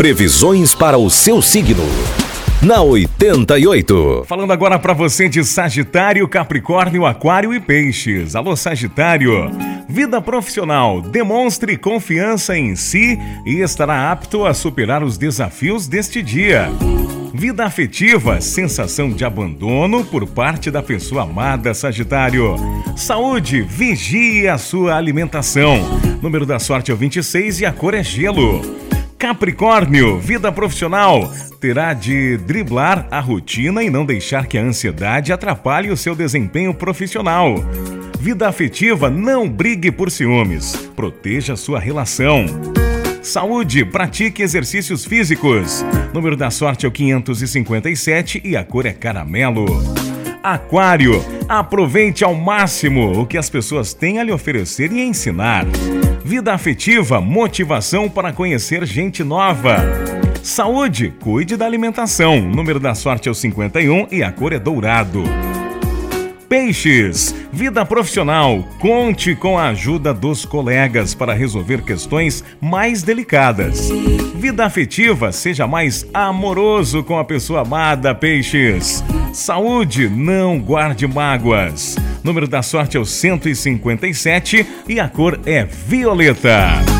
Previsões para o seu signo. Na 88. Falando agora para você de Sagitário, Capricórnio, Aquário e Peixes. Alô, Sagitário. Vida profissional. Demonstre confiança em si e estará apto a superar os desafios deste dia. Vida afetiva, sensação de abandono por parte da pessoa amada, Sagitário. Saúde, vigie a sua alimentação. Número da sorte é o 26 e a cor é gelo. Capricórnio, vida profissional, terá de driblar a rotina e não deixar que a ansiedade atrapalhe o seu desempenho profissional. Vida afetiva, não brigue por ciúmes, proteja sua relação. Saúde, pratique exercícios físicos. Número da sorte é o 557 e a cor é caramelo. Aquário, aproveite ao máximo o que as pessoas têm a lhe oferecer e ensinar. Vida afetiva, motivação para conhecer gente nova. Saúde, cuide da alimentação. número da sorte é o 51 e a cor é dourado. Peixes, vida profissional. Conte com a ajuda dos colegas para resolver questões mais delicadas. Vida afetiva, seja mais amoroso com a pessoa amada, Peixes. Saúde, não guarde mágoas. Número da sorte é o 157 e a cor é violeta.